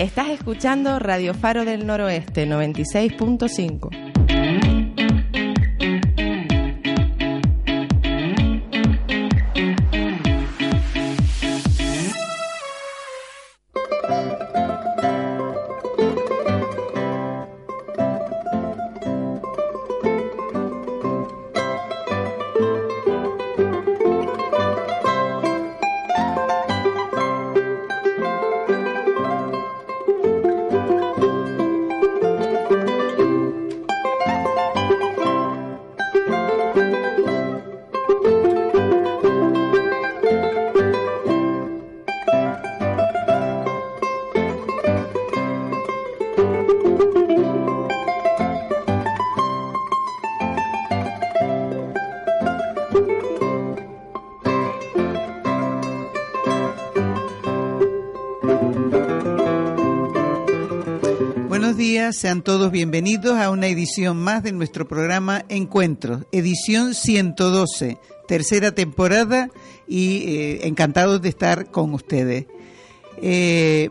Estás escuchando Radio Faro del Noroeste 96.5. sean todos bienvenidos a una edición más de nuestro programa Encuentros, edición 112, tercera temporada y eh, encantados de estar con ustedes. Eh,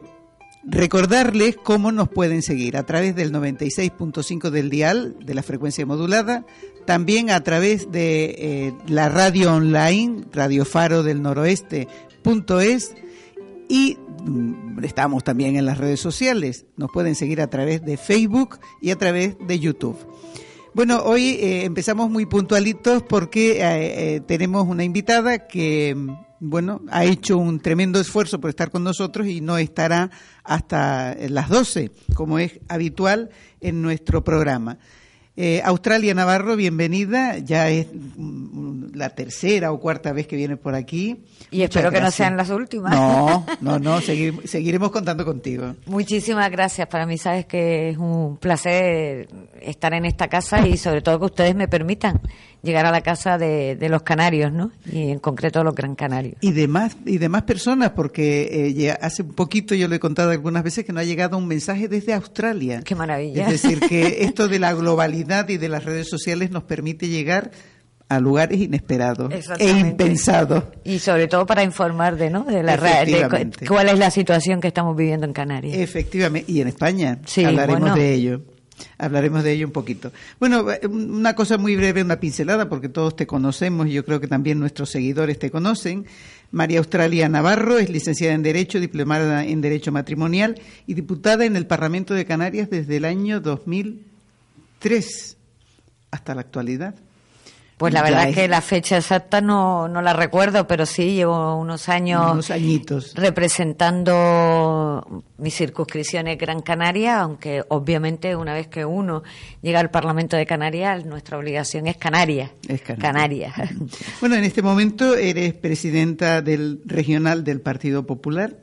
recordarles cómo nos pueden seguir a través del 96.5 del dial de la frecuencia modulada, también a través de eh, la radio online, Radio Faro del Noroeste.es y mm, estamos también en las redes sociales. Nos pueden seguir a través de Facebook y a través de YouTube. Bueno, hoy eh, empezamos muy puntualitos porque eh, eh, tenemos una invitada que, mm, bueno, ha hecho un tremendo esfuerzo por estar con nosotros y no estará hasta las 12, como es habitual en nuestro programa. Eh, Australia Navarro, bienvenida. Ya es mm, la tercera o cuarta vez que vienes por aquí. Y espero que no sean las últimas. No, no, no, seguiremos contando contigo. Muchísimas gracias. Para mí sabes que es un placer estar en esta casa y sobre todo que ustedes me permitan llegar a la casa de, los canarios, ¿no? Y en concreto los gran canarios. Y demás y demás personas, porque eh, hace un poquito yo le he contado algunas veces que no ha llegado un mensaje desde Australia. Qué maravilla. Es decir, que esto de la globalidad y de las redes sociales nos permite llegar a lugares inesperados e impensados. Y sobre todo para informar de, ¿no? de, la de cuál es la situación que estamos viviendo en Canarias. Efectivamente, y en España sí, hablaremos de ello. Hablaremos de ello un poquito. Bueno, una cosa muy breve, una pincelada, porque todos te conocemos y yo creo que también nuestros seguidores te conocen. María Australia Navarro es licenciada en Derecho, diplomada en Derecho Matrimonial y diputada en el Parlamento de Canarias desde el año 2003 hasta la actualidad. Pues la verdad es que la fecha exacta no, no la recuerdo, pero sí llevo unos años unos añitos. representando mi circunscripción en Gran Canaria, aunque obviamente una vez que uno llega al Parlamento de Canarias, nuestra obligación es Canarias. Es Canarias. Bueno, en este momento eres presidenta del regional del Partido Popular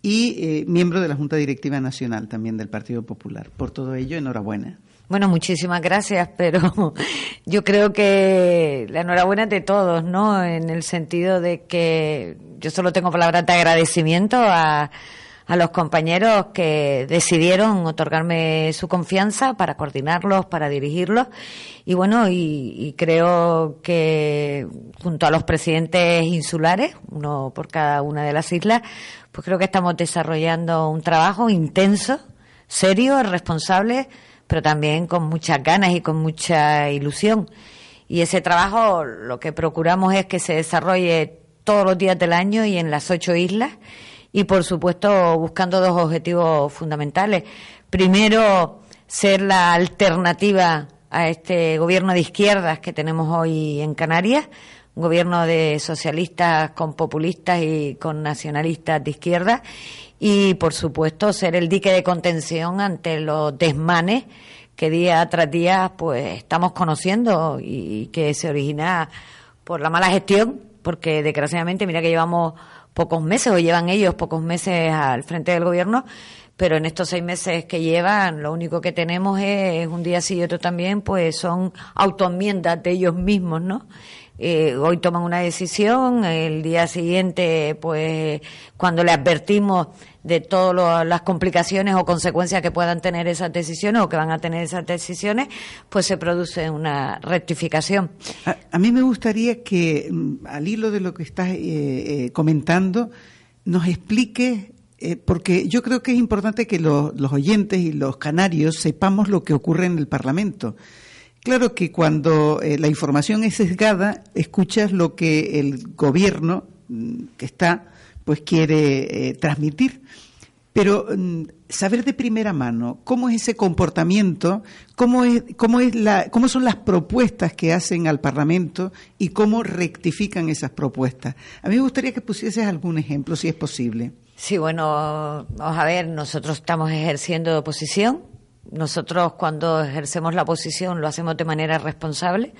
y eh, miembro de la Junta Directiva Nacional también del Partido Popular. Por todo ello, enhorabuena. Bueno, muchísimas gracias, pero yo creo que la enhorabuena de todos, ¿no? En el sentido de que yo solo tengo palabras de agradecimiento a, a los compañeros que decidieron otorgarme su confianza para coordinarlos, para dirigirlos. Y bueno, y, y, creo que junto a los presidentes insulares, uno por cada una de las islas, pues creo que estamos desarrollando un trabajo intenso, serio, responsable, pero también con muchas ganas y con mucha ilusión. Y ese trabajo lo que procuramos es que se desarrolle todos los días del año y en las ocho islas y por supuesto buscando dos objetivos fundamentales. Primero, ser la alternativa a este gobierno de izquierdas que tenemos hoy en Canarias, un gobierno de socialistas con populistas y con nacionalistas de izquierda y, por supuesto, ser el dique de contención ante los desmanes que día tras día pues estamos conociendo y que se origina por la mala gestión, porque desgraciadamente mira que llevamos pocos meses o llevan ellos pocos meses al frente del gobierno, pero en estos seis meses que llevan lo único que tenemos es un día sí y otro también, pues son autoenmiendas de ellos mismos, ¿no? Eh, hoy toman una decisión, el día siguiente, pues cuando le advertimos de todas las complicaciones o consecuencias que puedan tener esas decisiones o que van a tener esas decisiones, pues se produce una rectificación. A, mí me gustaría que, mm, al hilo de lo que estás eh, eh, comentando, nos explique Eh, porque yo creo que es importante que los, oyentes y los canarios sepamos lo que ocurre en el Parlamento. Claro que cuando eh, la información es sesgada, escuchas lo que el gobierno mm, que está, pues quiere transmitir. Pero mm, saber de primera mano cómo es ese comportamiento, cómo, es, cómo, es la, cómo son las propuestas que hacen al Parlamento y cómo rectifican esas propuestas. A mí me gustaría que pusieses algún ejemplo, si es posible. Sí, bueno, vamos a ver, nosotros estamos ejerciendo oposición. Nosotros cuando ejercemos la oposición lo hacemos de manera responsable.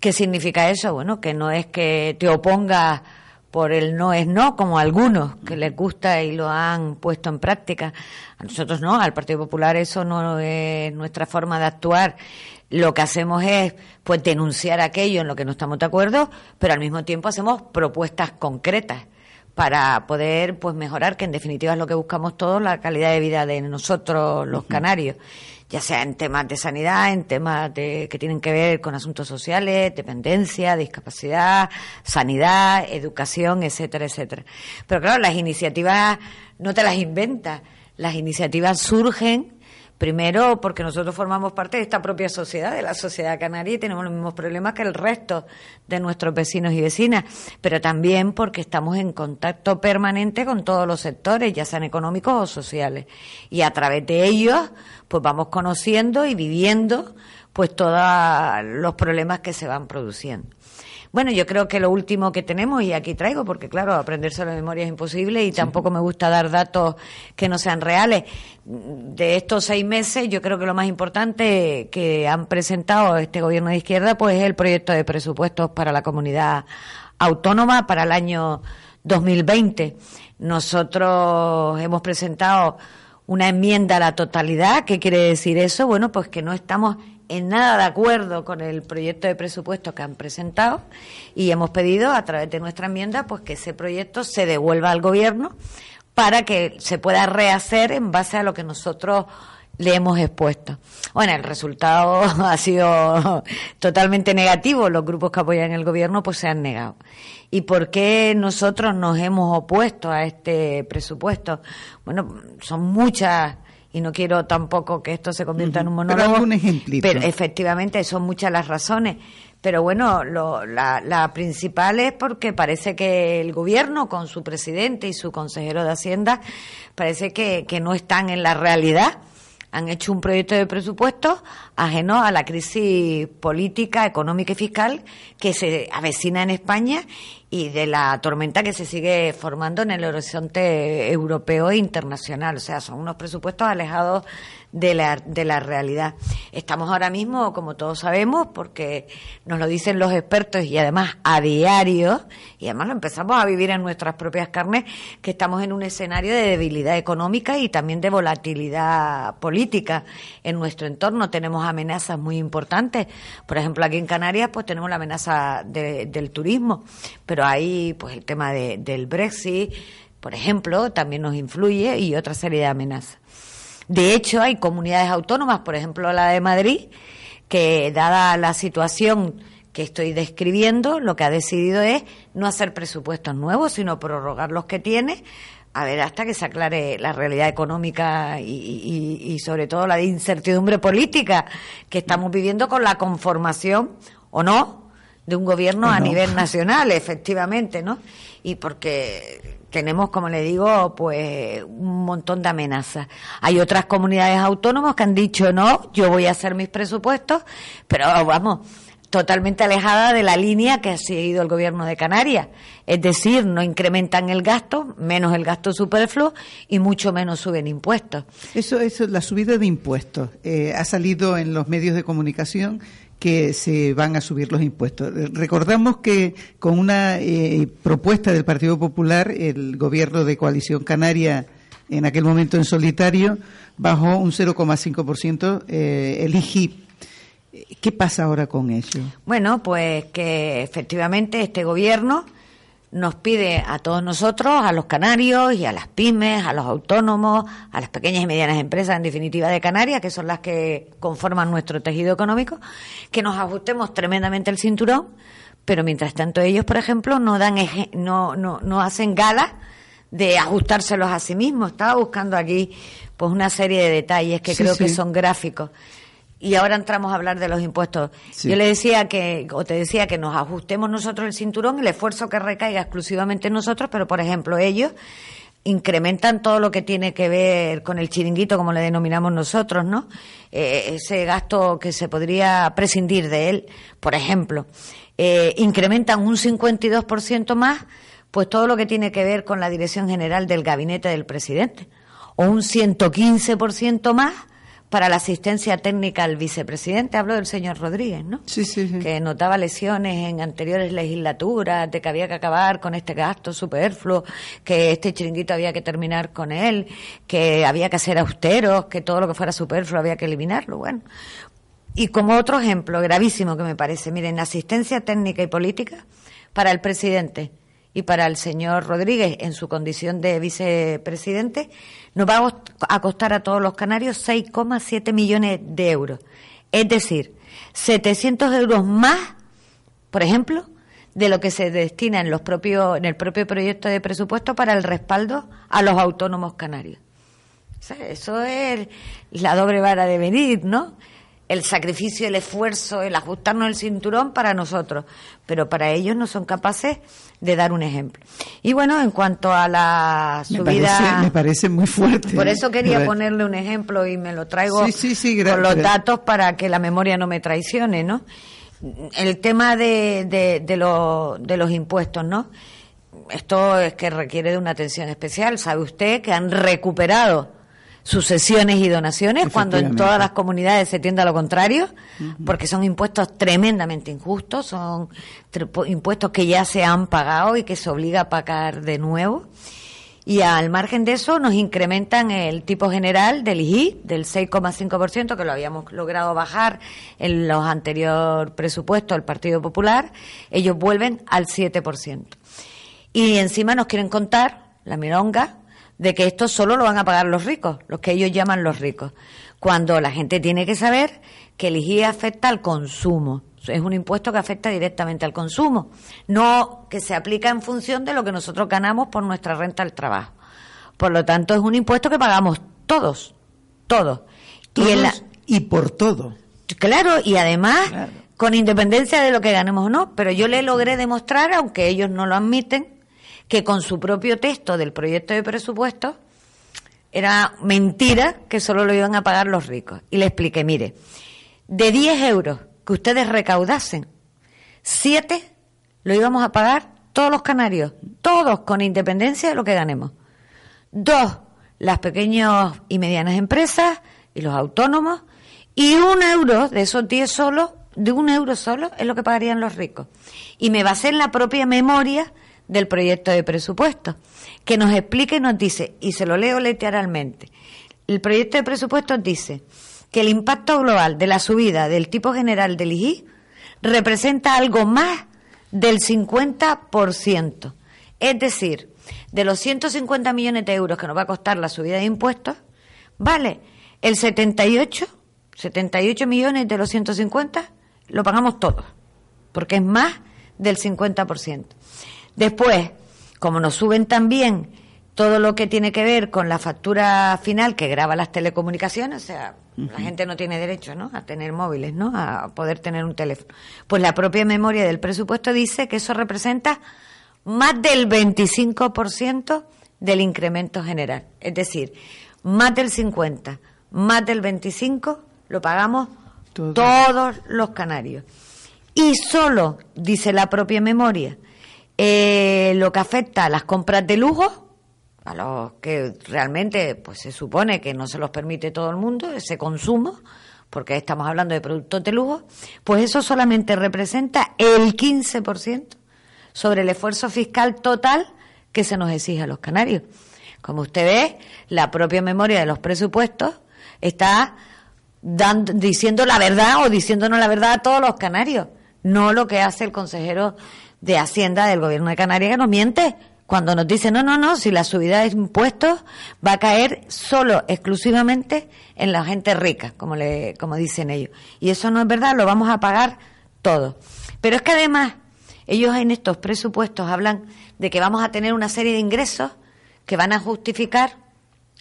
¿Qué significa eso? Bueno, que no es que te opongas por el no es no, como algunos que les gusta y lo han puesto en práctica. A nosotros no, al Partido Popular eso no es nuestra forma de actuar. Lo que hacemos es pues denunciar aquello en lo que no estamos de acuerdo, pero al mismo tiempo hacemos propuestas concretas para poder pues mejorar, que en definitiva es lo que buscamos todos, la calidad de vida de nosotros los canarios. Ya sea en temas de sanidad, en temas de, que tienen que ver con asuntos sociales, dependencia, discapacidad, sanidad, educación, etcétera, etcétera. Pero claro, las iniciativas no te las inventas, las iniciativas surgen Primero, porque nosotros formamos parte de esta propia sociedad, de la sociedad canaria, y tenemos los mismos problemas que el resto de nuestros vecinos y vecinas, pero también porque estamos en contacto permanente con todos los sectores, ya sean económicos o sociales. Y a través de ellos, pues vamos conociendo y viviendo pues todos los problemas que se van produciendo. Bueno, yo creo que lo último que tenemos, y aquí traigo, porque claro, aprenderse la memoria es imposible y tampoco me gusta dar datos que no sean reales. De estos seis meses, yo creo que lo más importante que han presentado este gobierno de izquierda, pues es el proyecto de presupuestos para la comunidad autónoma para el año 2020. Nosotros hemos presentado una enmienda a la totalidad. ¿Qué quiere decir eso? Bueno, pues que no estamos en nada de acuerdo con el proyecto de presupuesto que han presentado y hemos pedido a través de nuestra enmienda pues que ese proyecto se devuelva al gobierno para que se pueda rehacer en base a lo que nosotros le hemos expuesto. Bueno, el resultado ha sido totalmente negativo. Los grupos que apoyan el gobierno pues se han negado. ¿Y por qué nosotros nos hemos opuesto a este presupuesto? Bueno, son muchas y no quiero tampoco que esto se convierta en un monólogo. Pero ejemplito. Pero efectivamente son muchas las razones. Pero bueno, lo, la, la, principal es porque parece que el gobierno, con su presidente y su consejero de Hacienda, parece que, que no están en la realidad han hecho un proyecto de presupuesto ajeno a la crisis política, económica y fiscal que se avecina en España y de la tormenta que se sigue formando en el horizonte europeo e internacional. O sea, son unos presupuestos alejados de la, de la realidad. Estamos ahora mismo, como todos sabemos, porque nos lo dicen los expertos y además a diario, y además lo empezamos a vivir en nuestras propias carnes, que estamos en un escenario de debilidad económica y también de volatilidad política. En nuestro entorno tenemos amenazas muy importantes. Por ejemplo, aquí en Canarias, pues tenemos la amenaza del turismo, pero ahí, pues el tema del Brexit, por ejemplo, también nos influye y otra serie de amenazas. De hecho, hay comunidades autónomas, por ejemplo la de Madrid, que dada la situación que estoy describiendo, lo que ha decidido es no hacer presupuestos nuevos, sino prorrogar los que tiene, a ver, hasta que se aclare la realidad económica y, sobre todo la incertidumbre política que estamos viviendo con la conformación o no de un gobierno a nivel nacional, efectivamente, ¿no? Y porque tenemos, como le digo, pues un montón de amenazas. Hay otras comunidades autónomas que han dicho, no, yo voy a hacer mis presupuestos, pero vamos, totalmente alejada de la línea que ha seguido el gobierno de Canarias. Es decir, no incrementan el gasto, menos el gasto superfluo y mucho menos suben impuestos. Eso, eso la subida de impuestos eh, ha salido en los medios de comunicación que se van a subir los impuestos. Recordamos que con una eh, propuesta del Partido Popular, el gobierno de coalición canaria, en aquel momento en solitario, bajó un 0,5% eh, el IGIP. ¿Qué pasa ahora con eso? Bueno, pues que efectivamente este gobierno nos pide a todos nosotros, a los canarios y a las pymes, a los autónomos, a las pequeñas y medianas empresas, en definitiva de Canarias, que son las que conforman nuestro tejido económico, que nos ajustemos tremendamente el cinturón, pero mientras tanto ellos, por ejemplo, no dan no, no, no hacen gala de ajustárselos a sí mismos. Estaba buscando aquí pues una serie de detalles que creo que son gráficos. Y ahora entramos a hablar de los impuestos. Yo le decía que, o te decía que nos ajustemos nosotros el cinturón, el esfuerzo que recaiga exclusivamente en nosotros, pero por ejemplo ellos incrementan todo lo que tiene que ver con el chiringuito, como le denominamos nosotros, ¿no? Eh, ese gasto que se podría prescindir de él, por ejemplo, eh, incrementan un 52% más, pues todo lo que tiene que ver con la dirección general del gabinete del presidente, o un 115% más para la asistencia técnica al vicepresidente, hablo del señor Rodríguez, ¿no? Sí, sí, sí. Que notaba lesiones en anteriores legislaturas de que había que acabar con este gasto superfluo, que este chiringuito había que terminar con él, que había que hacer austeros, que todo lo que fuera superfluo había que eliminarlo. Bueno, y como otro ejemplo gravísimo que me parece, miren, asistencia técnica y política para el presidente y para el señor Rodríguez en su condición de vicepresidente, nos va a costar a todos los canarios 6,7 millones de euros. Es decir, 700 euros más, por ejemplo, de lo que se destina en, los propios, en el propio proyecto de presupuesto para el respaldo a los autónomos canarios. eso es la doble vara de venir, ¿no? El sacrificio, el esfuerzo, el ajustarnos el cinturón para nosotros, pero para ellos no son capaces de dar un ejemplo. Y bueno, en cuanto a la subida... Me parece, muy fuerte. Por eso quería ponerle un ejemplo y me lo traigo con los datos para que la memoria no me traicione, ¿no? El tema de, de, de, de los impuestos, ¿no? Esto es que requiere de una atención especial. Sabe usted que han recuperado sucesiones y donaciones, cuando en todas las comunidades se tiende a lo contrario, porque son impuestos tremendamente injustos, son impuestos que ya se han pagado y que se obliga a pagar de nuevo. Y al margen de eso nos incrementan el tipo general del IGI del 6,5%, que lo habíamos logrado bajar en los anteriores presupuestos del Partido Popular, ellos vuelven al 7%. Y encima nos quieren contar, la mironga, de que esto solo lo van a pagar los ricos, los que ellos llaman los ricos, cuando la gente tiene que saber que el IGI afecta al consumo. Es un impuesto que afecta directamente al consumo, no que se aplica en función de lo que nosotros ganamos por nuestra renta al trabajo. Por lo tanto, es un impuesto que pagamos todos, todos. y, por todo. Claro, y además, con independencia de lo que ganemos o no, pero yo le logré demostrar, aunque ellos no lo admiten, que con su propio texto del proyecto de presupuesto era mentira que solo lo iban a pagar los ricos. Y le expliqué, mire, de 10 euros que ustedes recaudasen, 7 lo íbamos a pagar todos los canarios, todos con independencia de lo que ganemos. Dos, las pequeñas y medianas empresas y los autónomos. Y un euro de esos 10 solo, de un euro solo, es lo que pagarían los ricos. Y me basé en la propia memoria del proyecto de presupuesto, que nos explica y nos dice, y se lo leo literalmente, el proyecto de presupuesto dice que el impacto global de la subida del tipo general del IGI representa algo más del 50%. Es decir, de los 150 millones de euros que nos va a costar la subida de impuestos, vale, el 78, 78 millones de los 150 lo pagamos todos, porque es más del 50%. Después, como nos suben también todo lo que tiene que ver con la factura final que graba las telecomunicaciones, o sea, la gente no tiene derecho, ¿no? A tener móviles, ¿no? A poder tener un teléfono. Pues la propia memoria del presupuesto dice que eso representa más del 25% del incremento general. Es decir, más del 50, más del 25 lo pagamos todos los canarios. Y solo, dice la propia memoria, eh, lo que afecta a las compras de lujo, a los que realmente pues se supone que no se los permite todo el mundo, ese consumo, porque estamos hablando de productos de lujo, pues eso solamente representa el 15% sobre el esfuerzo fiscal total que se nos exige a los canarios. Como usted ve, la propia memoria de los presupuestos está dando, diciendo la verdad o diciéndonos la verdad a todos los canarios, no lo que hace el consejero de Hacienda del Gobierno de Canarias que nos miente cuando nos dice, no, no, no, si la subida de impuestos va a caer solo, exclusivamente en la gente rica, como, le, como dicen ellos. Y eso no es verdad, lo vamos a pagar todo. Pero es que además, ellos en estos presupuestos hablan de que vamos a tener una serie de ingresos que van a justificar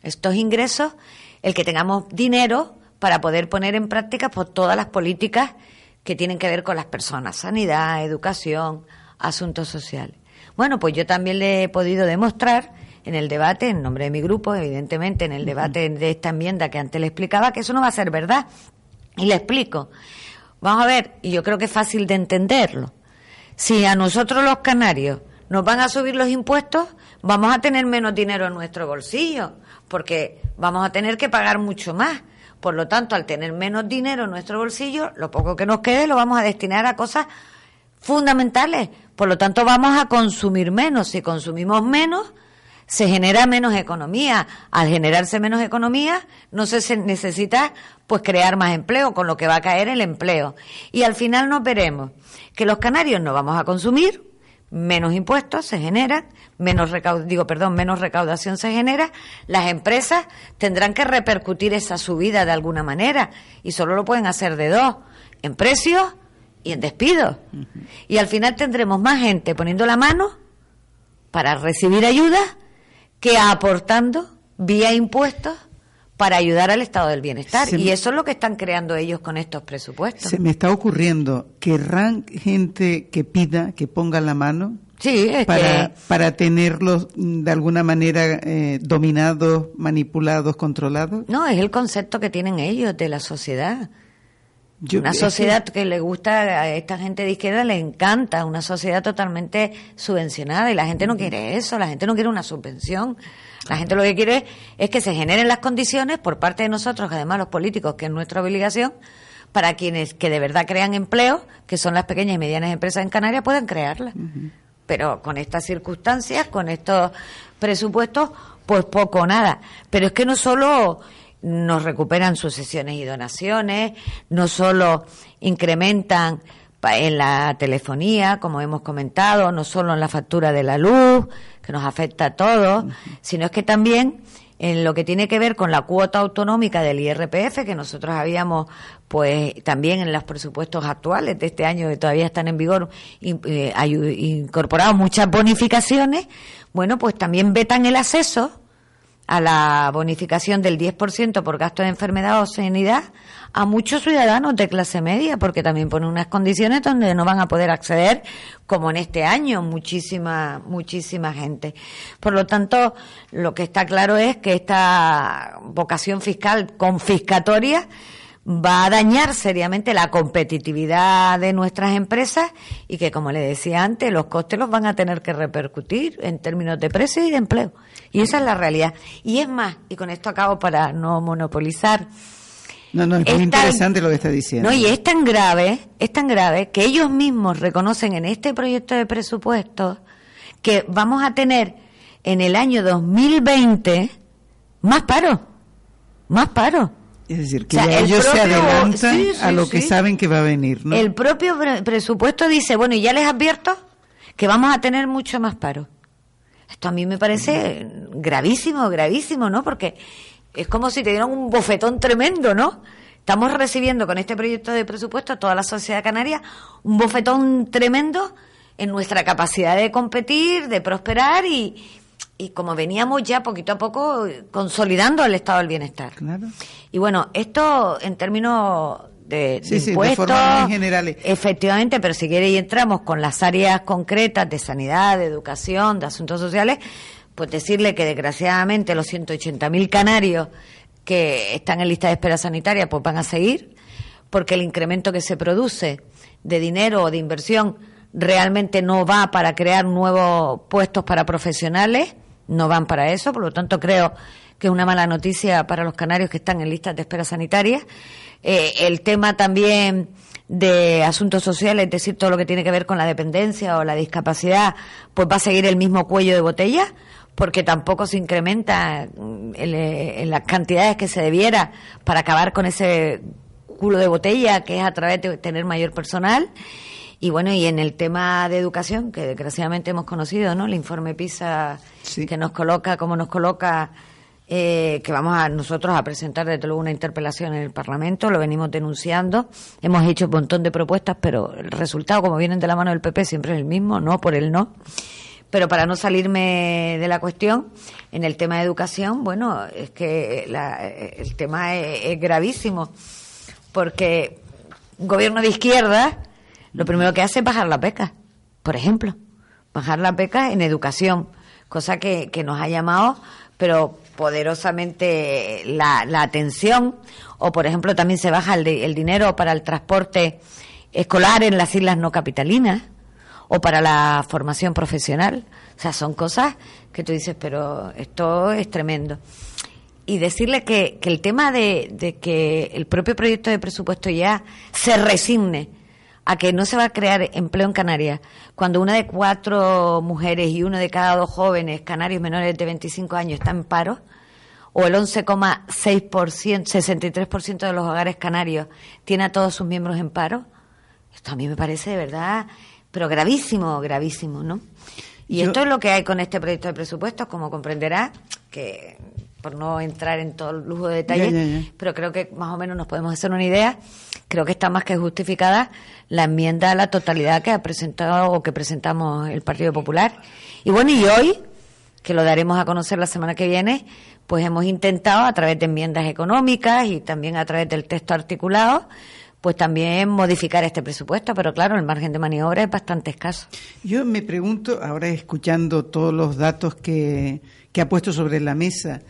estos ingresos el que tengamos dinero para poder poner en práctica pues, todas las políticas que tienen que ver con las personas, sanidad, educación, asuntos sociales. Bueno, pues yo también le he podido demostrar en el debate, en nombre de mi grupo, evidentemente, en el debate de esta enmienda que antes le explicaba, que eso no va a ser verdad. Y le explico. Vamos a ver, y yo creo que es fácil de entenderlo. Si a nosotros los canarios nos van a subir los impuestos, vamos a tener menos dinero en nuestro bolsillo, porque vamos a tener que pagar mucho más. Por lo tanto, al tener menos dinero en nuestro bolsillo, lo poco que nos quede lo vamos a destinar a cosas fundamentales. Por lo tanto, vamos a consumir menos. Si consumimos menos, se genera menos economía. Al generarse menos economía, no se necesita pues crear más empleo, con lo que va a caer el empleo. Y al final nos veremos que los canarios no vamos a consumir, menos impuestos se generan, menos digo, perdón, menos recaudación se genera, las empresas tendrán que repercutir esa subida de alguna manera y solo lo pueden hacer de dos, en precios y en despidos. Y al final tendremos más gente poniendo la mano para recibir ayuda que aportando vía impuestos para ayudar al estado del bienestar. y eso es lo que están creando ellos con estos presupuestos. Se me está ocurriendo, ¿querrán gente que pida, que ponga la mano? Sí, para, para tenerlos de alguna manera eh, dominados, manipulados, controlados. No, es el concepto que tienen ellos de la sociedad una sociedad que... le gusta a esta gente de izquierda, le encanta, una sociedad totalmente subvencionada y la gente no quiere eso, la gente no quiere una subvención. La gente lo que quiere es que se generen las condiciones por parte de nosotros, además los políticos, que es nuestra obligación, para quienes que de verdad crean empleo, que son las pequeñas y medianas empresas en Canarias, puedan crearlas. Pero con estas circunstancias, con estos presupuestos, pues poco o nada. Pero es que no solo nos recuperan sucesiones y donaciones, no solo incrementan en la telefonía, como hemos comentado, no solo en la factura de la luz, que nos afecta a todos, sino es que también en lo que tiene que ver con la cuota autonómica del IRPF, que nosotros habíamos, pues también en los presupuestos actuales de este año que todavía están en vigor, eh, incorporado muchas bonificaciones, bueno, pues también vetan el acceso a la bonificación del 10% por gasto de enfermedad o sanidad a muchos ciudadanos de clase media, porque también pone unas condiciones donde no van a poder acceder, como en este año, muchísima, muchísima gente. Por lo tanto, lo que está claro es que esta vocación fiscal confiscatoria va a dañar seriamente la competitividad de nuestras empresas y que, como le decía antes, los costes los van a tener que repercutir en términos de precios y de empleo. Y esa es la realidad. Y es más, y con esto acabo para no monopolizar. No, no, es muy interesante lo que está diciendo. No, y es tan grave, es tan grave que ellos mismos reconocen en este proyecto de presupuesto que vamos a tener en el año 2020 más paro, más paro. Es decir, que ellos se adelantan a lo que saben que va a venir. ¿no? El propio presupuesto dice, bueno, y ya les advierto que vamos a tener mucho más paro. Esto a mí me parece gravísimo, gravísimo, ¿no? Porque es como si te dieran un bofetón tremendo, ¿no? Estamos recibiendo con este proyecto de presupuesto, toda la sociedad canaria, un bofetón tremendo en nuestra capacidad de competir, de prosperar y, y como veníamos ya poquito a poco consolidando el estado del bienestar. Y bueno, esto en términos de, impuestos, generales. efectivamente, pero si quiere y entramos con las áreas concretas de sanidad, de educación, de asuntos sociales, pues decirle que desgraciadamente los 180.000 canarios que están en lista de espera sanitaria pues van a seguir, porque el incremento que se produce de dinero o de inversión realmente no va para crear nuevos puestos para profesionales, no van para eso, por lo tanto creo que es una mala noticia para los canarios que están en listas de espera sanitaria. Eh, el tema también de asuntos sociales, es decir, todo lo que tiene que ver con la dependencia o la discapacidad, pues va a seguir el mismo cuello de botella, porque tampoco se incrementa mm, en las cantidades que se debiera para acabar con ese culo de botella que es a través de tener mayor personal. Y bueno, y en el tema de educación, que desgraciadamente hemos conocido, ¿no? El informe PISA que nos coloca, como nos coloca, eh, que vamos a nosotros a presentar desde luego una interpelación en el Parlamento, lo venimos denunciando, hemos hecho un montón de propuestas, pero el resultado, como vienen de la mano del PP, siempre es el mismo, no por el no. Pero para no salirme de la cuestión, en el tema de educación, bueno, es que el tema es, gravísimo, porque un gobierno de izquierda lo primero que hace es bajar la beca, por ejemplo, bajar la beca en educación, cosa que, que nos ha llamado, pero poderosamente la, la atención, o por ejemplo también se baja el, el dinero para el transporte escolar en las islas no capitalinas o para la formación profesional. O sea, son cosas que tú dices, pero esto es tremendo. Y decirle que, que el tema de, de, que el propio proyecto de presupuesto ya se resigne a que no se va a crear empleo en Canarias, cuando una de cuatro mujeres y uno de cada dos jóvenes canarios menores de 25 años están en paro, o el 11,6%, 63% de los hogares canarios tiene a todos sus miembros en paro, esto a mí me parece de verdad, pero gravísimo, gravísimo, ¿no? Y esto es lo que hay con este proyecto de presupuestos, como comprenderá, que por no entrar en todo el lujo de detalles, pero creo que más o menos nos podemos hacer una idea. Creo que está más que justificada la enmienda a la totalidad que ha presentado o que presentamos el Partido Popular. Y bueno, y hoy, que lo daremos a conocer la semana que viene, pues hemos intentado a través de enmiendas económicas y también a través del texto articulado, pues también modificar este presupuesto, pero claro, el margen de maniobra es bastante escaso. Yo me pregunto, ahora escuchando todos los datos que, que ha puesto sobre la mesa,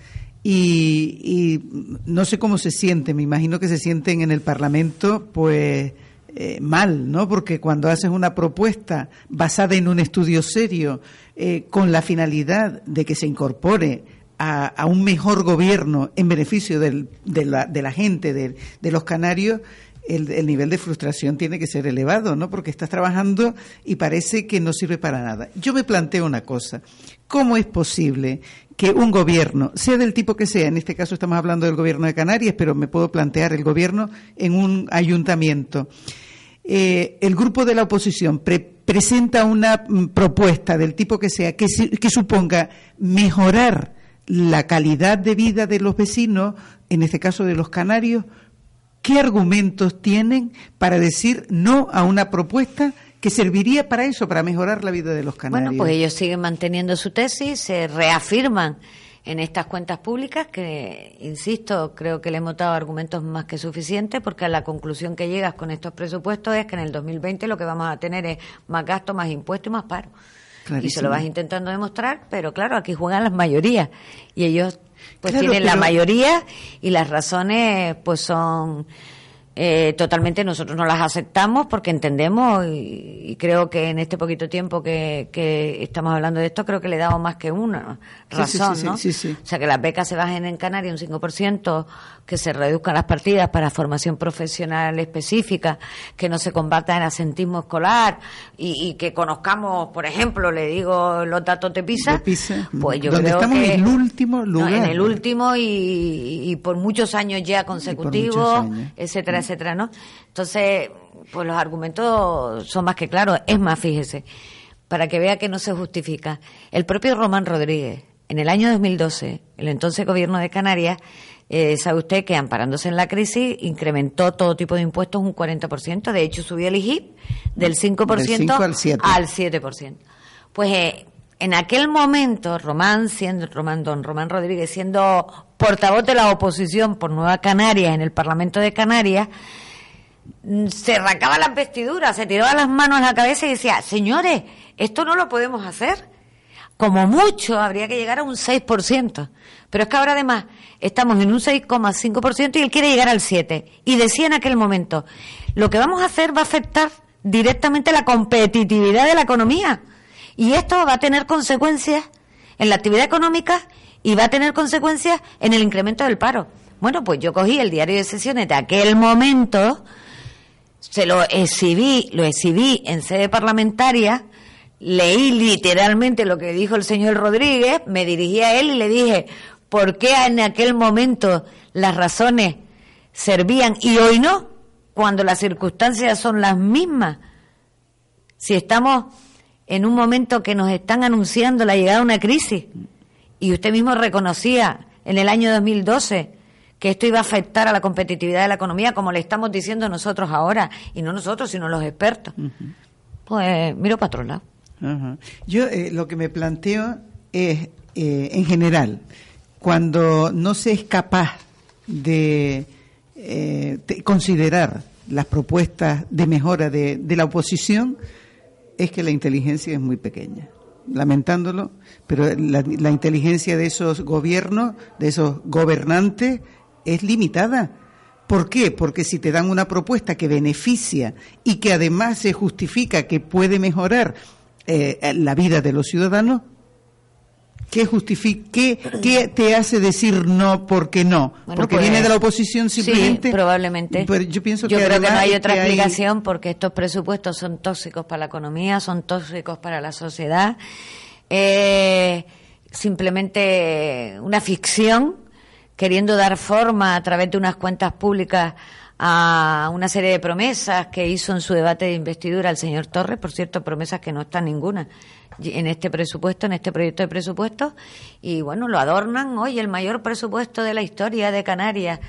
y, y, no sé cómo se siente, me imagino que se sienten en el Parlamento, pues eh, mal, ¿no? Porque cuando haces una propuesta basada en un estudio serio, eh, con la finalidad de que se incorpore a, un mejor gobierno en beneficio de, la, gente, de, de los canarios, el, nivel de frustración tiene que ser elevado, ¿no? Porque estás trabajando y parece que no sirve para nada. Yo me planteo una cosa. ¿Cómo es posible que un gobierno, sea del tipo que sea, en este caso estamos hablando del gobierno de Canarias, pero me puedo plantear el gobierno en un ayuntamiento, eh, el grupo de la oposición presenta una mm, propuesta del tipo que sea, que, que suponga mejorar la calidad de vida de los vecinos, en este caso de los canarios, ¿qué argumentos tienen para decir no a una propuesta que serviría para eso, para mejorar la vida de los canarios? Bueno, pues ellos siguen manteniendo su tesis, se reafirman en estas cuentas públicas que, insisto, creo que le hemos dado argumentos más que suficientes porque la conclusión que llegas con estos presupuestos es que en el 2020 lo que vamos a tener es más gasto, más impuestos y más paro. Y se lo vas intentando demostrar, pero claro, aquí juegan las mayorías y ellos pues tienen la mayoría y las razones pues son eh, totalmente nosotros no las aceptamos porque entendemos y, creo que en este poquito tiempo que, estamos hablando de esto creo que le damos más que una razón, ¿no? O sea, que las becas se bajen en Canarias un 5%, que se reduzcan las partidas para formación profesional específica, que no se combata el asentismo escolar y, que conozcamos, por ejemplo, le digo los datos de PISA, pues yo creo estamos que en el último lugar. en el último y, por muchos años ya consecutivos, etcétera, etcétera, ¿no? Entonces, pues los argumentos son más que claros. Es más, fíjese, para que vea que no se justifica. El propio Román Rodríguez, en el año 2012, el entonces gobierno de Canarias, eh, sabe usted que amparándose en la crisis incrementó todo tipo de impuestos un 40%, de hecho subió el IGIP del 5%, al 7%. Al 7%. Pues eh, en aquel momento, Román, siendo, Román, don Román Rodríguez, siendo portavoz de la oposición por Nueva Canarias en el Parlamento de Canarias, mm, se arrancaba las vestiduras, se tiraba las manos a la cabeza y decía, señores, esto no lo podemos hacer. Como mucho habría que llegar a un 6%. Pero es que ahora además estamos en un 6,5% y él quiere llegar al 7%. Y decía en aquel momento, lo que vamos a hacer va a afectar directamente la competitividad de la economía. Y esto va a tener consecuencias en la actividad económica y va a tener consecuencias en el incremento del paro. Bueno, pues yo cogí el diario de sesiones de aquel momento, se lo exhibí, lo exhibí en sede parlamentaria, leí literalmente lo que dijo el señor Rodríguez, me dirigí a él y le dije, ¿por qué en aquel momento las razones servían y hoy no? Cuando las circunstancias son las mismas. Si estamos en un momento que nos están anunciando la llegada de una crisis y usted mismo reconocía en el año 2012 que esto iba a afectar a la competitividad de la economía, como le estamos diciendo nosotros ahora, y no nosotros, sino los expertos. Pues miro para otro lado. Yo eh, lo que me planteo es, eh, en general, cuando no se es capaz de, eh, considerar las propuestas de mejora de, la oposición, es que la inteligencia es muy pequeña. Lamentándolo, pero la inteligencia de esos gobiernos, de esos gobernantes, es limitada. ¿Por qué? Porque si te dan una propuesta que beneficia y que además se justifica que puede mejorar eh, la vida de los ciudadanos, ¿qué, qué, te hace decir no porque no? porque viene pues, de la oposición simplemente. Sí, probablemente. yo pienso yo creo que no hay otra explicación porque estos presupuestos son tóxicos para la economía, son tóxicos para la sociedad. Eh, simplemente una ficción queriendo dar forma a través de unas cuentas públicas a una serie de promesas que hizo en su debate de investidura el señor Torres, por cierto, promesas que no están ninguna en este presupuesto, en este proyecto de presupuesto, y bueno, lo adornan hoy el mayor presupuesto de la historia de Canarias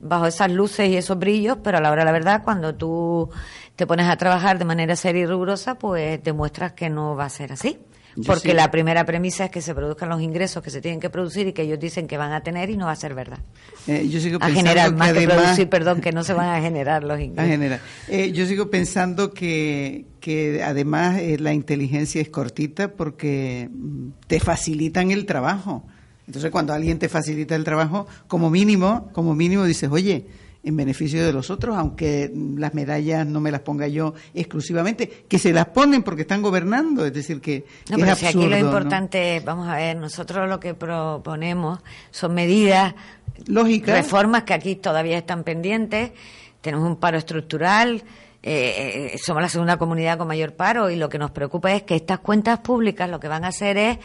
bajo esas luces y esos brillos, pero a la hora de la verdad, cuando tú te pones a trabajar de manera seria y rigurosa, pues demuestras que no va a ser así porque la primera premisa es que se produzcan los ingresos que se tienen que producir y que ellos dicen que van a tener y no va a ser verdad. Eh, yo sigo a generar más que, producir, perdón, que no se van a generar los ingresos. A generar. Eh, yo sigo pensando que, que además eh, la inteligencia es cortita porque mm, te facilitan el trabajo. Entonces, cuando alguien te facilita el trabajo, como mínimo, como mínimo dices, oye, en beneficio de los otros, aunque las medallas no me las ponga yo exclusivamente, que se las ponen porque están gobernando, es decir, que no, pero si aquí lo importante, vamos a ver, nosotros lo que proponemos son medidas lógicas, reformas que aquí todavía están pendientes, tenemos un paro estructural, eh, eh, somos la segunda comunidad con mayor paro y lo que nos preocupa es que estas cuentas públicas lo que van a hacer es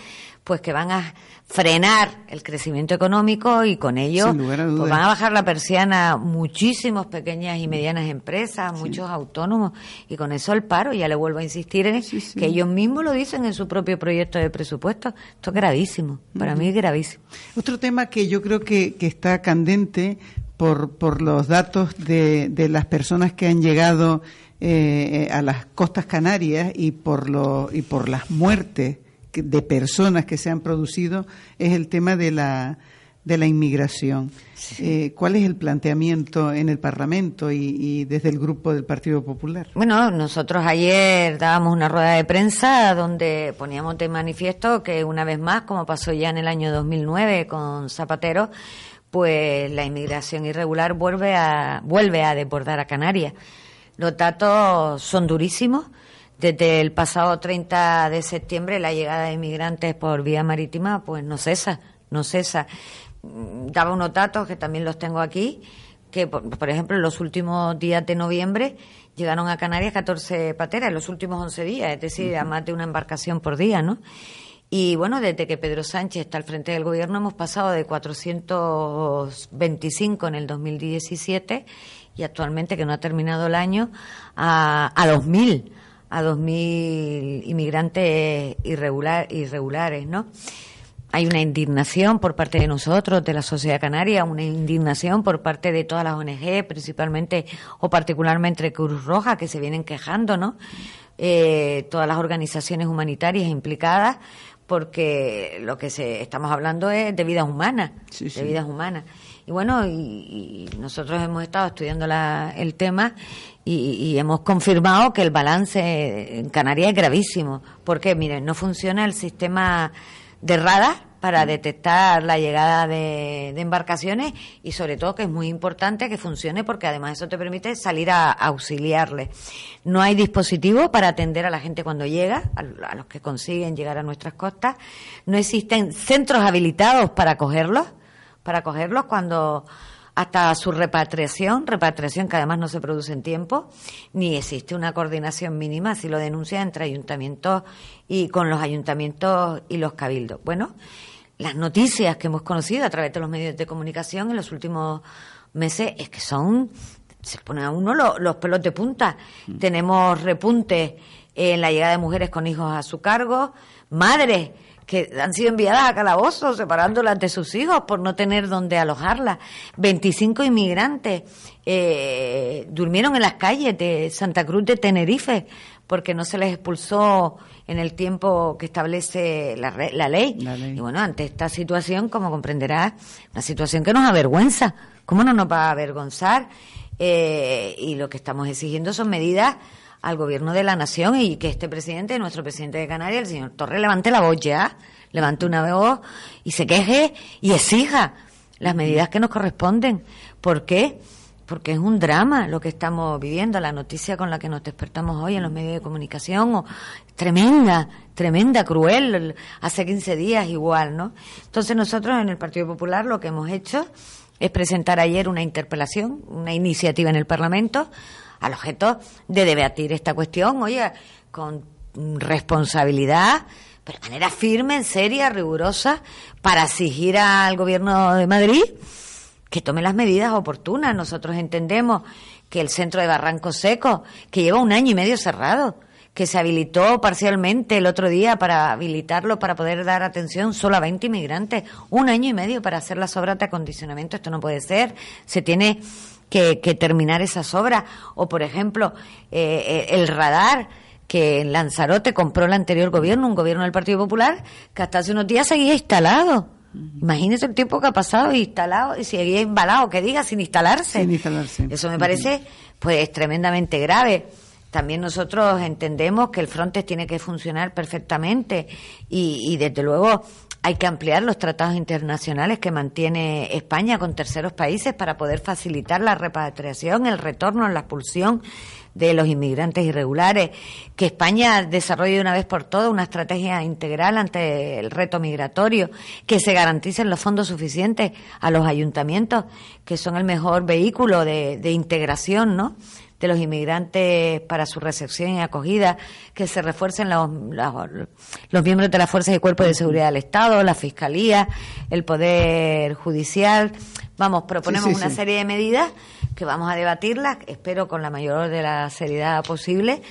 pues que van a frenar el crecimiento económico y con ello pues van a bajar la persiana muchísimas pequeñas y medianas empresas, muchos autónomos y con eso el paro, ya le vuelvo a insistir en que ellos mismos lo dicen en su propio proyecto de presupuesto, esto es gravísimo, para mí es gravísimo. Otro tema que yo creo que, que está candente por, por los datos de, de las personas que han llegado eh, a las costas canarias y por, lo, y por las muertes de personas que se han producido es el tema de la, de la inmigración. Eh, ¿Cuál es el planteamiento en el Parlamento y, y, desde el grupo del Partido Popular? Bueno, nosotros ayer dábamos una rueda de prensa donde poníamos de manifiesto que una vez más, como pasó ya en el año 2009 con Zapatero, pues la inmigración irregular vuelve a, vuelve a desbordar a Canarias. Los datos son durísimos. Desde el pasado 30 de septiembre la llegada de inmigrantes por vía marítima pues no cesa, no cesa. Mm, daba unos datos que también los tengo aquí, que por, ejemplo en los últimos días de noviembre llegaron a Canarias 14 pateras, en los últimos 11 días, es decir, a más de una embarcación por día, ¿no? Y bueno, desde que Pedro Sánchez está al frente del gobierno hemos pasado de 425 en el 2017 y actualmente, que no ha terminado el año, a, a 2.000, a 2.000 inmigrantes irregular, irregulares, ¿no? Hay una indignación por parte de nosotros, de la sociedad canaria, una indignación por parte de todas las ONG, principalmente o particularmente Cruz Roja, que se vienen quejando, ¿no? Eh, todas las organizaciones humanitarias implicadas porque lo que se estamos hablando es de vidas humanas, de vidas humanas. Y bueno, y, nosotros hemos estado estudiando el tema y, hemos confirmado que el balance en Canarias es gravísimo, porque miren, no funciona el sistema de radar para detectar la llegada de, embarcaciones y sobre todo que es muy importante que funcione porque además eso te permite salir a, auxiliarle. No hay dispositivo para atender a la gente cuando llega, a, los que consiguen llegar a nuestras costas. No existen centros habilitados para cogerlos, para cogerlos cuando hasta su repatriación, repatriación que además no se produce en tiempo, ni existe una coordinación mínima si lo denuncia entre ayuntamientos y con los ayuntamientos y los cabildos. Bueno, las noticias que hemos conocido a través de los medios de comunicación en los últimos meses es que son, se ponen a uno los, pelos de punta. Mm. Tenemos repuntes en la llegada de mujeres con hijos a su cargo, madres que han sido enviadas a calabozos, separándolas de sus hijos por no tener donde alojarlas. 25 inmigrantes eh, durmieron en las calles de Santa Cruz de Tenerife porque no se les expulsó en el tiempo que establece la, ley. Y bueno, ante esta situación, como comprenderás, una situación que nos avergüenza. ¿Cómo no nos va a avergonzar? Eh, y lo que estamos exigiendo son medidas al gobierno de la nación y que este presidente, nuestro presidente de Canarias, el señor Torres, levante la voz ya, levante una voz y se queje y exija las medidas que nos corresponden. ¿Por qué? Porque es un drama lo que estamos viviendo, la noticia con la que nos despertamos hoy en los medios de comunicación, o, tremenda, tremenda, cruel, hace 15 días igual, ¿no? Entonces nosotros en el Partido Popular lo que hemos hecho es presentar ayer una interpelación, una iniciativa en el Parlamento, al objeto de debatir esta cuestión, oye, con responsabilidad, pero de manera firme, seria, rigurosa, para exigir al Gobierno de Madrid que tome las medidas oportunas. Nosotros entendemos que el centro de Barranco Seco, que lleva un año y medio cerrado, que se habilitó parcialmente el otro día para habilitarlo para poder dar atención solo a 20 inmigrantes, un año y medio para hacer las obras de acondicionamiento, esto no puede ser, se tiene que, terminar esas obras. O, por ejemplo, eh, eh, el radar que en Lanzarote compró el anterior gobierno, un gobierno del Partido Popular, que hasta hace unos días seguía instalado. Imagínese el tiempo que ha pasado instalado y seguía embalado, que diga, sin instalarse. Sin instalarse. Eso me parece, pues, tremendamente grave. También nosotros entendemos que el Frontex tiene que funcionar perfectamente y, y desde luego hay que ampliar los tratados internacionales que mantiene España con terceros países para poder facilitar la repatriación, el retorno, la expulsión de los inmigrantes irregulares, que España desarrolle de una vez por todas una estrategia integral ante el reto migratorio, que se garanticen los fondos suficientes a los ayuntamientos, que son el mejor vehículo de, de integración, ¿no? De los inmigrantes para su recepción y acogida, que se refuercen los, los, miembros de las fuerzas y cuerpos de seguridad del Estado, la Fiscalía, el Poder Judicial. Vamos, proponemos una serie de medidas que vamos a debatirlas, espero con la mayor de la seriedad posible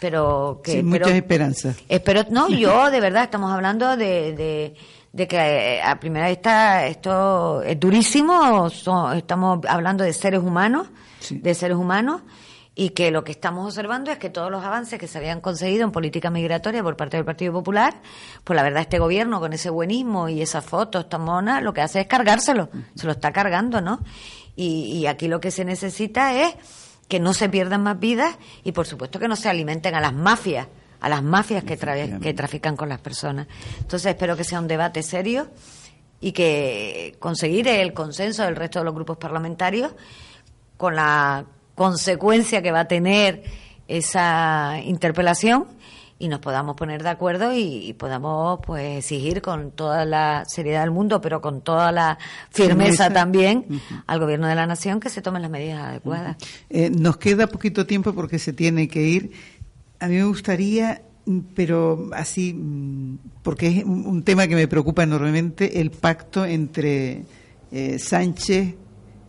pero que Sin muchas esperanzas. Espero, no, yo de verdad estamos hablando de, de, que eh, a primera vista esto es durísimo, estamos hablando de seres humanos, de seres humanos y que lo que estamos observando es que todos los avances que se habían conseguido en política migratoria por parte del Partido Popular, pues la verdad este gobierno con ese buenismo y esas fotos tan monas, lo que hace es cargárselo, se lo está cargando, ¿no? Y, aquí lo que se necesita es que no se pierdan más vidas y por supuesto que no se alimenten a las mafias, a las mafias que, que trafican con las personas. Entonces espero que sea un debate serio y que conseguir el consenso del resto de los grupos parlamentarios con la consecuencia que va a tener esa interpelación y nos podamos poner de acuerdo y, podamos pues exigir con toda la seriedad del mundo, pero con toda la firmeza, también al gobierno de la nación que se tomen las medidas adecuadas. Eh, nos queda poquito tiempo porque se tiene que ir. A mí me gustaría, pero así, porque es un tema que me preocupa enormemente, el pacto entre eh, Sánchez,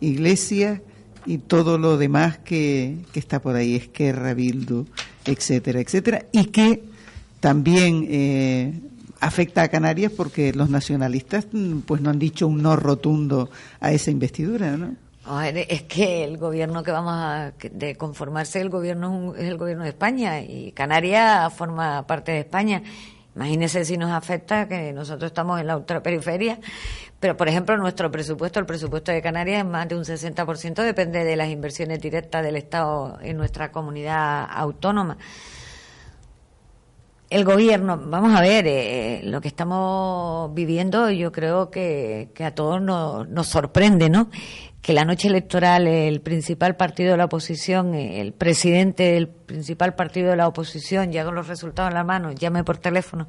Iglesias y todo lo demás que, que está por ahí, Esquerra, Bildu, etcétera, etcétera, y que también eh, afecta a Canarias porque los nacionalistas mm, pues no han dicho un no rotundo a esa investidura, ¿no? Es que el gobierno que vamos a de conformarse el gobierno es el gobierno de España y Canarias forma parte de España Imagínese si nos afecta que nosotros estamos en la ultraperiferia, pero por ejemplo nuestro presupuesto, el presupuesto de Canarias es más de un 60%, depende de las inversiones directas del Estado en nuestra comunidad autónoma. El gobierno, vamos a ver, eh, lo que estamos viviendo yo creo que, a todos nos, nos sorprende, ¿no? que la noche electoral el principal partido de la oposición, el presidente del principal partido de la oposición, ya con los resultados en la mano, llame por teléfono,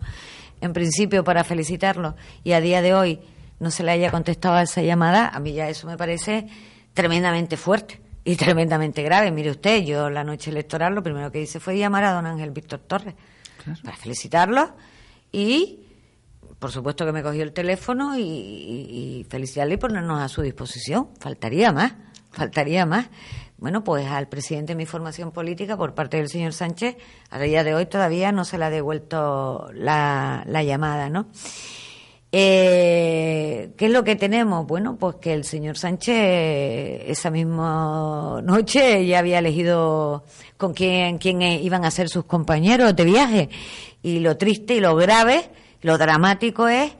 en principio para felicitarlo, y a día de hoy no se le haya contestado a esa llamada, a mí ya eso me parece tremendamente fuerte y tremendamente grave. Mire usted, yo la noche electoral lo primero que hice fue llamar a don Ángel Víctor Torres para felicitarlo y por supuesto que me cogió el teléfono y, y, felicitarle y ponernos a su disposición. Faltaría más. faltaría más. Bueno, pues al presidente de mi formación política, por parte del señor Sánchez, a día de hoy todavía no se le ha devuelto la, la llamada, ¿no? Eh, ¿Qué es lo que tenemos? Bueno, pues que el señor Sánchez esa misma noche ya había elegido con quién, quién iban a ser sus compañeros de viaje. Y lo triste y lo grave, lo dramático es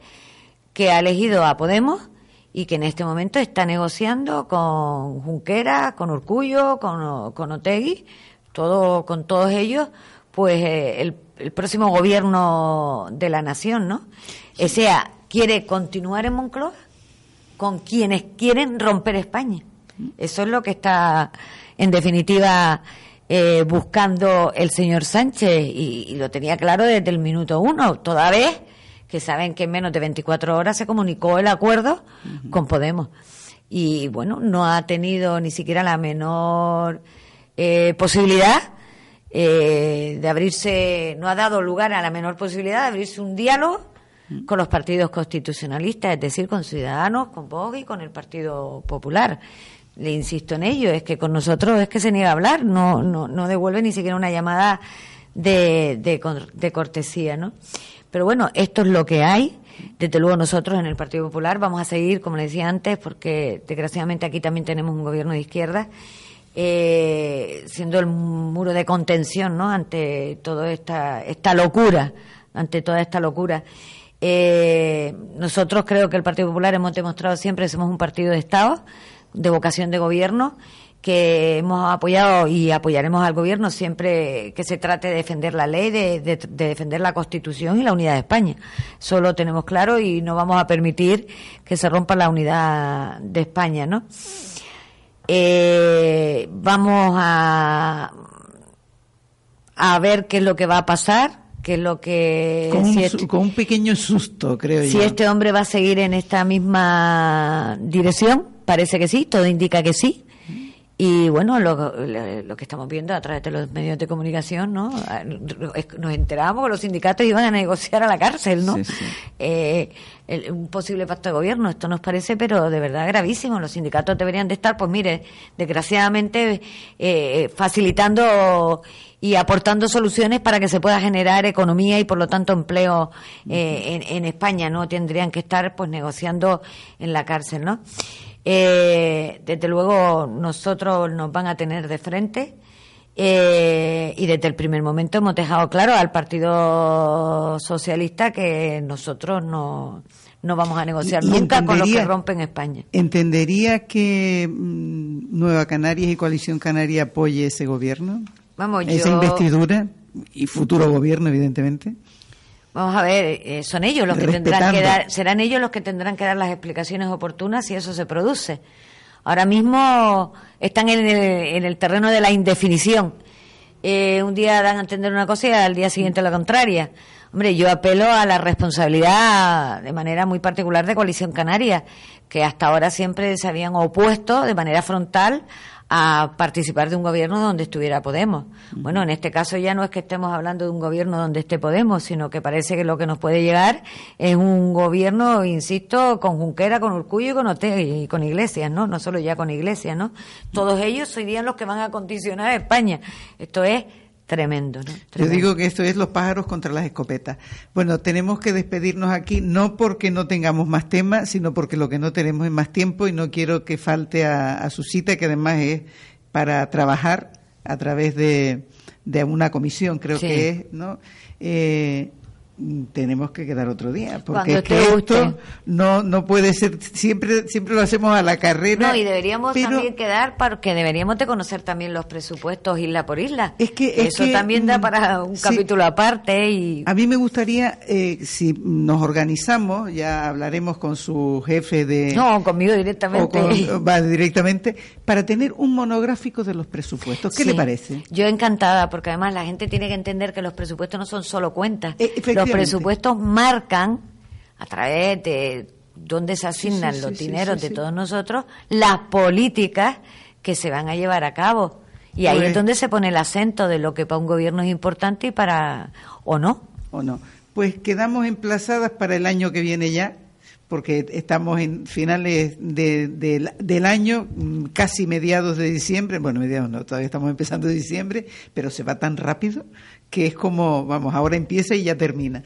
que ha elegido a Podemos y que en este momento está negociando con Junquera, con Urcullo, con, con Otegui, todo, con todos ellos, pues eh, el, el, próximo gobierno de la nación, ¿no? O sea, quiere continuar en Moncloa con quienes quieren romper España. Eso es lo que está, en definitiva, eh, buscando el señor Sánchez y, y, lo tenía claro desde el minuto uno, toda vez que saben que en menos de 24 horas se comunicó el acuerdo uh -huh. con Podemos. Y bueno, no ha tenido ni siquiera la menor eh, posibilidad eh, de abrirse, no ha dado lugar a la menor posibilidad de abrirse un diálogo con los partidos constitucionalistas, es decir, con Ciudadanos, con Vox y con el Partido Popular. Le insisto en ello, es que con nosotros es que se niega a hablar, no, no, no devuelve ni siquiera una llamada de, de, de cortesía, ¿no? Pero bueno, esto es lo que hay. Desde luego nosotros en el Partido Popular vamos a seguir, como le decía antes, porque desgraciadamente aquí también tenemos un gobierno de izquierda, eh, siendo el muro de contención, ¿no? Ante toda esta, esta locura, ante toda esta locura. Eh, nosotros creo que el Partido Popular hemos demostrado siempre que somos un partido de Estado, de vocación de gobierno, que hemos apoyado y apoyaremos al gobierno siempre que se trate de defender la ley, de, de, de, defender la Constitución y la unidad de España. Eso lo tenemos claro y no vamos a permitir que se rompa la unidad de España, ¿no? Eh, vamos a, a ver qué es lo que va a pasar que lo que con un, si este, con un pequeño susto creo si yo. este hombre va a seguir en esta misma dirección parece que sí todo indica que sí y bueno, lo, lo, que estamos viendo a través de los medios de comunicación, ¿no? Nos enteramos que los sindicatos iban a negociar a la cárcel, ¿no? Sí, sí. Eh, el, un posible pacto de gobierno. Esto nos parece, pero de verdad gravísimo. Los sindicatos deberían de estar, pues mire, desgraciadamente, eh, facilitando y aportando soluciones para que se pueda generar economía y por lo tanto empleo eh, en, en España, ¿no? Tendrían que estar, pues, negociando en la cárcel, ¿no? Eh, desde luego nosotros nos van a tener de frente eh, y desde el primer momento hemos dejado claro al Partido Socialista que nosotros no, no vamos a negociar y, nunca con los que rompen España. ¿Entendería que mmm, Nueva Canarias y Coalición Canaria apoye ese gobierno? Vamos, esa yo... investidura y futuro gobierno, evidentemente. Vamos a ver, eh, son ellos los que Respetando. tendrán que dar, serán ellos los que tendrán que dar las explicaciones oportunas si eso se produce. Ahora mismo están en el, en el terreno de la indefinición. Eh, un día dan a entender una cosa y al día siguiente la contraria. Hombre, yo apelo a la responsabilidad de manera muy particular de Coalición Canaria, que hasta ahora siempre se habían opuesto de manera frontal a participar de un gobierno donde estuviera Podemos. Bueno, en este caso ya no es que estemos hablando de un gobierno donde esté Podemos, sino que parece que lo que nos puede llegar es un gobierno, insisto, con Junquera, con Urcullo y con Otegi, y con Iglesias, ¿no? No solo ya con Iglesias, ¿no? Todos ellos serían los que van a condicionar a España. Esto es Tremendo, ¿no? Tremendo. Yo digo que esto es los pájaros contra las escopetas. Bueno, tenemos que despedirnos aquí, no porque no tengamos más temas, sino porque lo que no tenemos es más tiempo y no quiero que falte a, a su cita, que además es para trabajar a través de, de una comisión, creo sí. que es, ¿no? Eh, tenemos que quedar otro día porque es que esto no no puede ser siempre siempre lo hacemos a la carrera no y deberíamos pero, también quedar porque deberíamos de conocer también los presupuestos isla por isla. Es que eso es que, también da para un sí, capítulo aparte y a mí me gustaría eh, si nos organizamos ya hablaremos con su jefe de no conmigo directamente. con, va directamente para tener un monográfico de los presupuestos. Qué sí. le parece yo encantada porque además la gente tiene que entender que los presupuestos no son solo cuentas. Eh, los presupuestos marcan a través de dónde se asignan sí, sí, los sí, dineros de todos nosotros las políticas que se van a llevar a cabo. Y ahí pues, es donde se pone el acento de lo que para un gobierno es importante y para o no. O no. Pues quedamos emplazadas para el año que viene ya porque estamos en finales del año, mm, casi mediados de diciembre, bueno, mediados no, todavía estamos empezando diciembre, pero se va tan rápido que es como, vamos, ahora empieza y ya termina.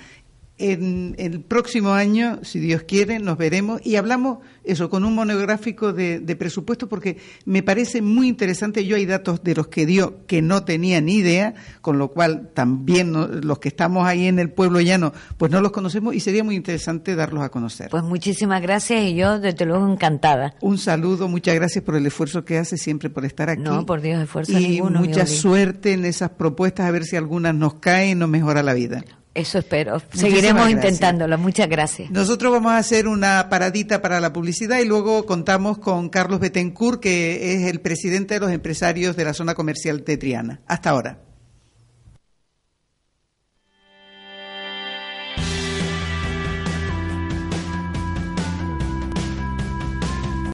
En el próximo año, si Dios quiere, nos veremos y hablamos eso con un monográfico de, presupuesto porque me parece muy interesante. Yo hay datos de los que dio que no tenía ni idea, con lo cual también los que estamos ahí en el pueblo llano, pues no los conocemos y sería muy interesante darlos a conocer. Pues muchísimas gracias y yo desde luego encantada. Un saludo, muchas gracias por el esfuerzo que hace siempre por estar aquí. No, por Dios, esfuerzo y mucha suerte en esas propuestas, a ver si algunas nos caen y nos mejora la vida. Eso espero. Seguiremos intentándolo. Muchas gracias. Nosotros vamos a hacer una paradita para la publicidad y luego contamos con Carlos Betancourt, que es el presidente de los empresarios de la zona comercial de Triana. Hasta ahora.